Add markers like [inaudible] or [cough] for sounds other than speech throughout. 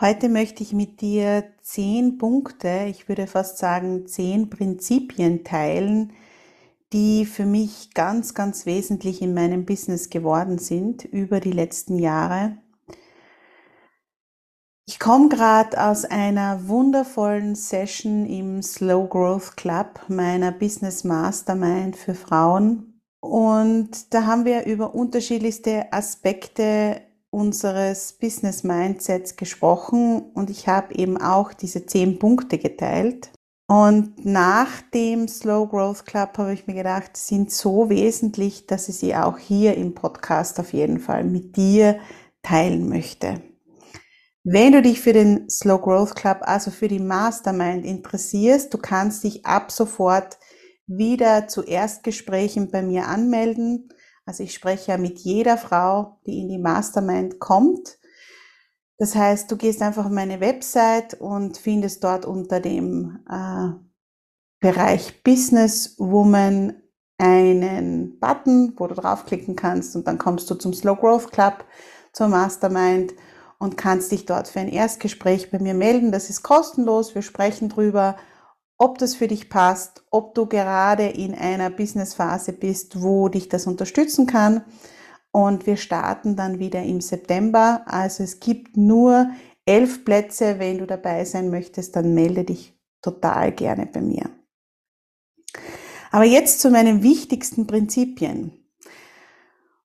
Heute möchte ich mit dir zehn Punkte, ich würde fast sagen zehn Prinzipien teilen, die für mich ganz, ganz wesentlich in meinem Business geworden sind über die letzten Jahre. Ich komme gerade aus einer wundervollen Session im Slow Growth Club, meiner Business Mastermind für Frauen. Und da haben wir über unterschiedlichste Aspekte unseres Business Mindsets gesprochen und ich habe eben auch diese zehn Punkte geteilt. Und nach dem Slow Growth Club habe ich mir gedacht, sind so wesentlich, dass ich sie auch hier im Podcast auf jeden Fall mit dir teilen möchte. Wenn du dich für den Slow Growth Club, also für die Mastermind interessierst, du kannst dich ab sofort wieder zu Erstgesprächen bei mir anmelden. Also ich spreche ja mit jeder Frau, die in die Mastermind kommt das heißt, du gehst einfach auf meine Website und findest dort unter dem äh, Bereich Business Woman einen Button, wo du draufklicken kannst und dann kommst du zum Slow Growth Club, zur Mastermind und kannst dich dort für ein Erstgespräch bei mir melden. Das ist kostenlos. Wir sprechen drüber, ob das für dich passt, ob du gerade in einer Businessphase bist, wo dich das unterstützen kann. Und wir starten dann wieder im September. Also es gibt nur elf Plätze. Wenn du dabei sein möchtest, dann melde dich total gerne bei mir. Aber jetzt zu meinen wichtigsten Prinzipien.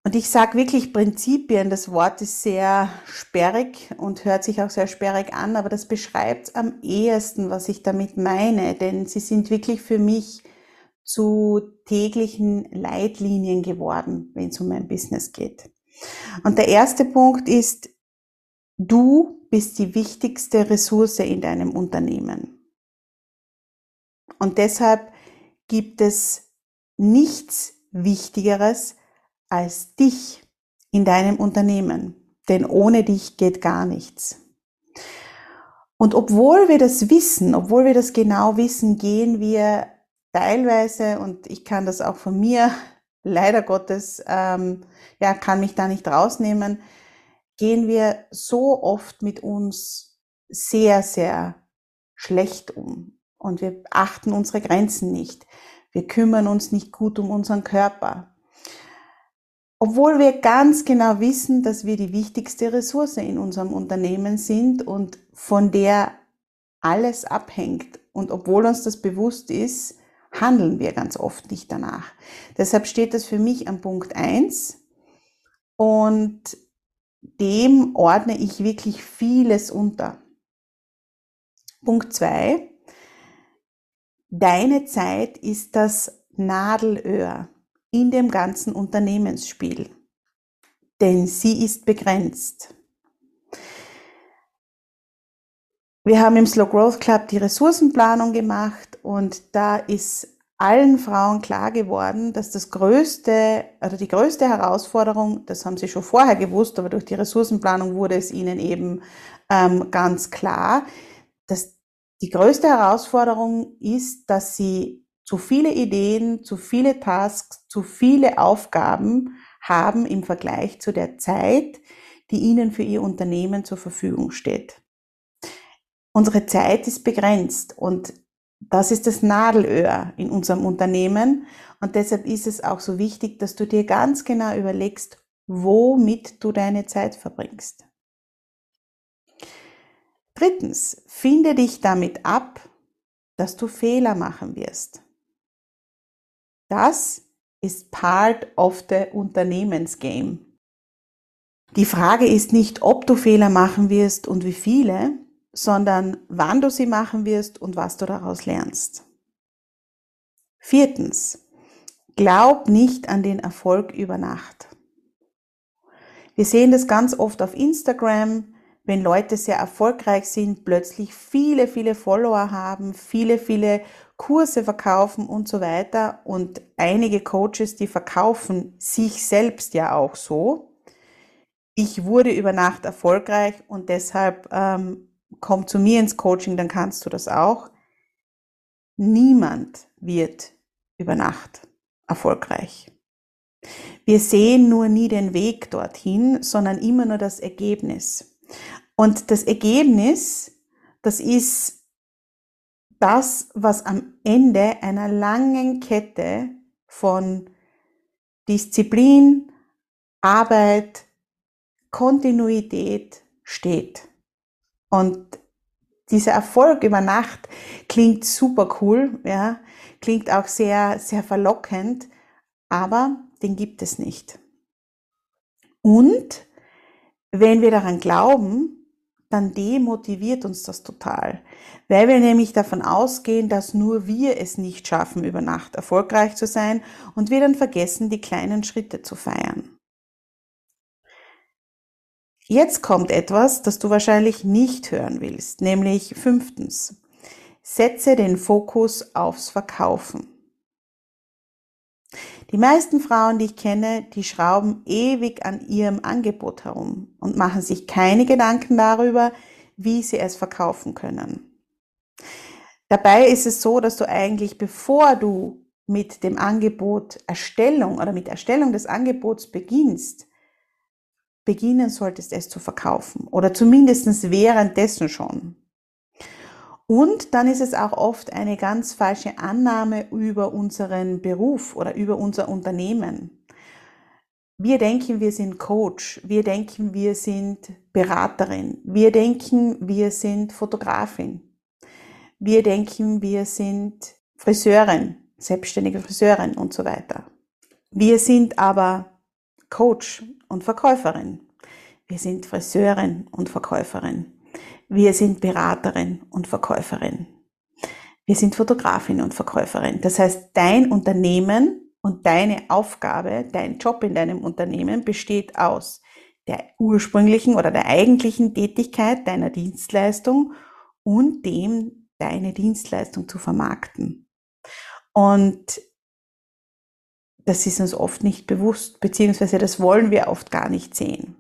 Und ich sage wirklich Prinzipien, das Wort ist sehr sperrig und hört sich auch sehr sperrig an, aber das beschreibt am ehesten, was ich damit meine, denn sie sind wirklich für mich zu täglichen Leitlinien geworden, wenn es um mein Business geht. Und der erste Punkt ist, du bist die wichtigste Ressource in deinem Unternehmen. Und deshalb gibt es nichts Wichtigeres als dich in deinem Unternehmen. Denn ohne dich geht gar nichts. Und obwohl wir das wissen, obwohl wir das genau wissen, gehen wir teilweise, und ich kann das auch von mir, [laughs] leider Gottes, ähm, ja, kann mich da nicht rausnehmen, gehen wir so oft mit uns sehr, sehr schlecht um. Und wir achten unsere Grenzen nicht. Wir kümmern uns nicht gut um unseren Körper. Obwohl wir ganz genau wissen, dass wir die wichtigste Ressource in unserem Unternehmen sind und von der alles abhängt. Und obwohl uns das bewusst ist, handeln wir ganz oft nicht danach. Deshalb steht das für mich an Punkt eins und dem ordne ich wirklich vieles unter. Punkt zwei: Deine Zeit ist das Nadelöhr in dem ganzen Unternehmensspiel, denn sie ist begrenzt. Wir haben im Slow Growth Club die Ressourcenplanung gemacht und da ist allen Frauen klar geworden, dass das größte, also die größte Herausforderung, das haben sie schon vorher gewusst, aber durch die Ressourcenplanung wurde es ihnen eben ähm, ganz klar, dass die größte Herausforderung ist, dass sie zu viele Ideen, zu viele Tasks, zu viele Aufgaben haben im Vergleich zu der Zeit, die ihnen für ihr Unternehmen zur Verfügung steht unsere Zeit ist begrenzt und das ist das Nadelöhr in unserem Unternehmen. Und deshalb ist es auch so wichtig, dass du dir ganz genau überlegst, womit du deine Zeit verbringst. Drittens, finde dich damit ab, dass du Fehler machen wirst. Das ist part of the Unternehmensgame. Die Frage ist nicht, ob du Fehler machen wirst und wie viele, sondern wann du sie machen wirst und was du daraus lernst. Viertens, glaub nicht an den Erfolg über Nacht. Wir sehen das ganz oft auf Instagram, wenn Leute sehr erfolgreich sind, plötzlich viele, viele Follower haben, viele, viele Kurse verkaufen und so weiter. Und einige Coaches, die verkaufen sich selbst ja auch so. Ich wurde über Nacht erfolgreich und deshalb ähm, komm zu mir ins Coaching, dann kannst du das auch. Niemand wird über Nacht erfolgreich. Wir sehen nur nie den Weg dorthin, sondern immer nur das Ergebnis. Und das Ergebnis, das ist das, was am Ende einer langen Kette von Disziplin, Arbeit, Kontinuität steht. Und dieser Erfolg über Nacht klingt super cool, ja, klingt auch sehr, sehr verlockend, aber den gibt es nicht. Und wenn wir daran glauben, dann demotiviert uns das total, weil wir nämlich davon ausgehen, dass nur wir es nicht schaffen, über Nacht erfolgreich zu sein und wir dann vergessen, die kleinen Schritte zu feiern. Jetzt kommt etwas, das du wahrscheinlich nicht hören willst, nämlich fünftens. Setze den Fokus aufs Verkaufen. Die meisten Frauen, die ich kenne, die schrauben ewig an ihrem Angebot herum und machen sich keine Gedanken darüber, wie sie es verkaufen können. Dabei ist es so, dass du eigentlich, bevor du mit dem Angebot Erstellung oder mit Erstellung des Angebots beginnst, beginnen solltest, es zu verkaufen oder zumindest währenddessen schon. Und dann ist es auch oft eine ganz falsche Annahme über unseren Beruf oder über unser Unternehmen. Wir denken, wir sind Coach, wir denken, wir sind Beraterin, wir denken, wir sind Fotografin, wir denken, wir sind Friseurin, selbstständige Friseurin und so weiter. Wir sind aber Coach und Verkäuferin. Wir sind Friseurin und Verkäuferin. Wir sind Beraterin und Verkäuferin. Wir sind Fotografin und Verkäuferin. Das heißt, dein Unternehmen und deine Aufgabe, dein Job in deinem Unternehmen besteht aus der ursprünglichen oder der eigentlichen Tätigkeit deiner Dienstleistung und dem, deine Dienstleistung zu vermarkten. Und das ist uns oft nicht bewusst, beziehungsweise das wollen wir oft gar nicht sehen.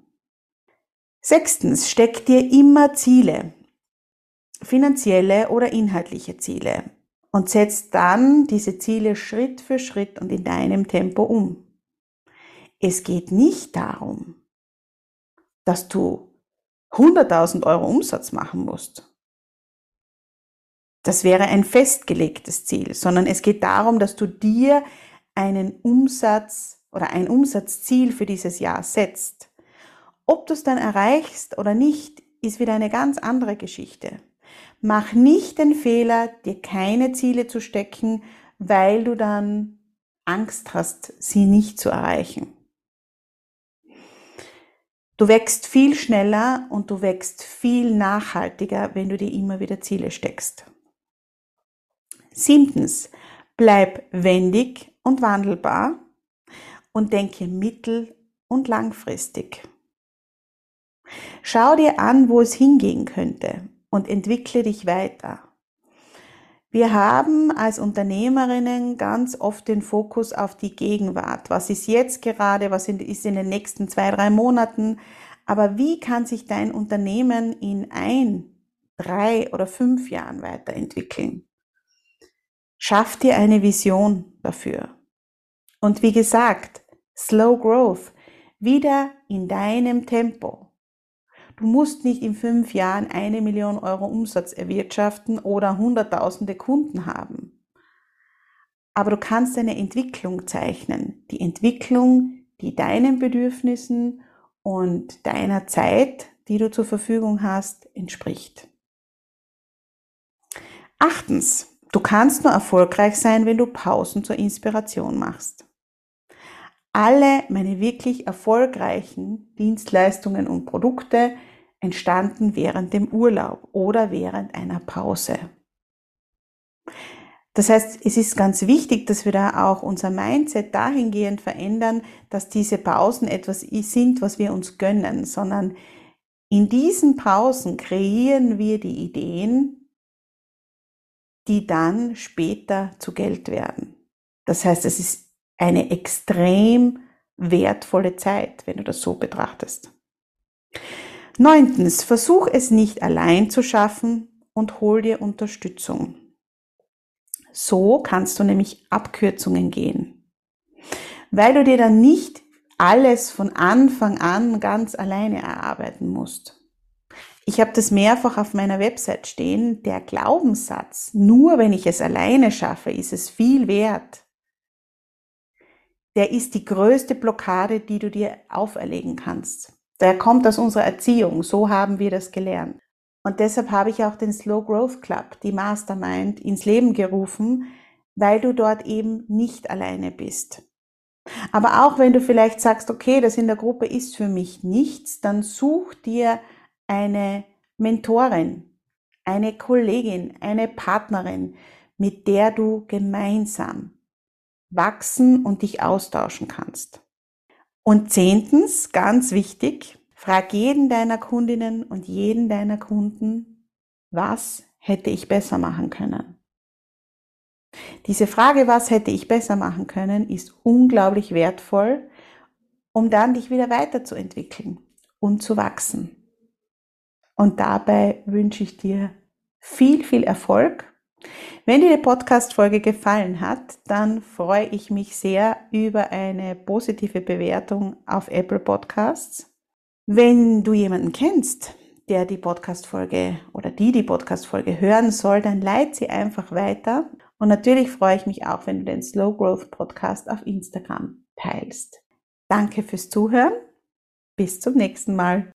Sechstens, steck dir immer Ziele, finanzielle oder inhaltliche Ziele und setz dann diese Ziele Schritt für Schritt und in deinem Tempo um. Es geht nicht darum, dass du 100.000 Euro Umsatz machen musst. Das wäre ein festgelegtes Ziel, sondern es geht darum, dass du dir einen Umsatz oder ein Umsatzziel für dieses Jahr setzt. Ob du es dann erreichst oder nicht, ist wieder eine ganz andere Geschichte. Mach nicht den Fehler, dir keine Ziele zu stecken, weil du dann Angst hast, sie nicht zu erreichen. Du wächst viel schneller und du wächst viel nachhaltiger, wenn du dir immer wieder Ziele steckst. Siebtens, bleib wendig und wandelbar und denke mittel- und langfristig. Schau dir an, wo es hingehen könnte und entwickle dich weiter. Wir haben als Unternehmerinnen ganz oft den Fokus auf die Gegenwart. Was ist jetzt gerade? Was ist in den nächsten zwei, drei Monaten? Aber wie kann sich dein Unternehmen in ein, drei oder fünf Jahren weiterentwickeln? Schaff dir eine Vision dafür. Und wie gesagt, Slow Growth, wieder in deinem Tempo. Du musst nicht in fünf Jahren eine Million Euro Umsatz erwirtschaften oder hunderttausende Kunden haben. Aber du kannst eine Entwicklung zeichnen. Die Entwicklung, die deinen Bedürfnissen und deiner Zeit, die du zur Verfügung hast, entspricht. Achtens, Du kannst nur erfolgreich sein, wenn du Pausen zur Inspiration machst. Alle meine wirklich erfolgreichen Dienstleistungen und Produkte entstanden während dem Urlaub oder während einer Pause. Das heißt, es ist ganz wichtig, dass wir da auch unser Mindset dahingehend verändern, dass diese Pausen etwas sind, was wir uns gönnen, sondern in diesen Pausen kreieren wir die Ideen, die dann später zu Geld werden. Das heißt, es ist eine extrem wertvolle Zeit, wenn du das so betrachtest. Neuntens, versuch es nicht allein zu schaffen und hol dir Unterstützung. So kannst du nämlich Abkürzungen gehen, weil du dir dann nicht alles von Anfang an ganz alleine erarbeiten musst. Ich habe das mehrfach auf meiner Website stehen. Der Glaubenssatz, nur wenn ich es alleine schaffe, ist es viel wert. Der ist die größte Blockade, die du dir auferlegen kannst. Der kommt aus unserer Erziehung. So haben wir das gelernt. Und deshalb habe ich auch den Slow Growth Club, die Mastermind, ins Leben gerufen, weil du dort eben nicht alleine bist. Aber auch wenn du vielleicht sagst, okay, das in der Gruppe ist für mich nichts, dann such dir eine Mentorin, eine Kollegin, eine Partnerin, mit der du gemeinsam wachsen und dich austauschen kannst. Und zehntens, ganz wichtig, frag jeden deiner Kundinnen und jeden deiner Kunden, was hätte ich besser machen können? Diese Frage, was hätte ich besser machen können, ist unglaublich wertvoll, um dann dich wieder weiterzuentwickeln und zu wachsen. Und dabei wünsche ich dir viel, viel Erfolg. Wenn dir die Podcast-Folge gefallen hat, dann freue ich mich sehr über eine positive Bewertung auf Apple Podcasts. Wenn du jemanden kennst, der die Podcast-Folge oder die die Podcast-Folge hören soll, dann leite sie einfach weiter und natürlich freue ich mich auch, wenn du den Slow Growth Podcast auf Instagram teilst. Danke fürs Zuhören. Bis zum nächsten Mal.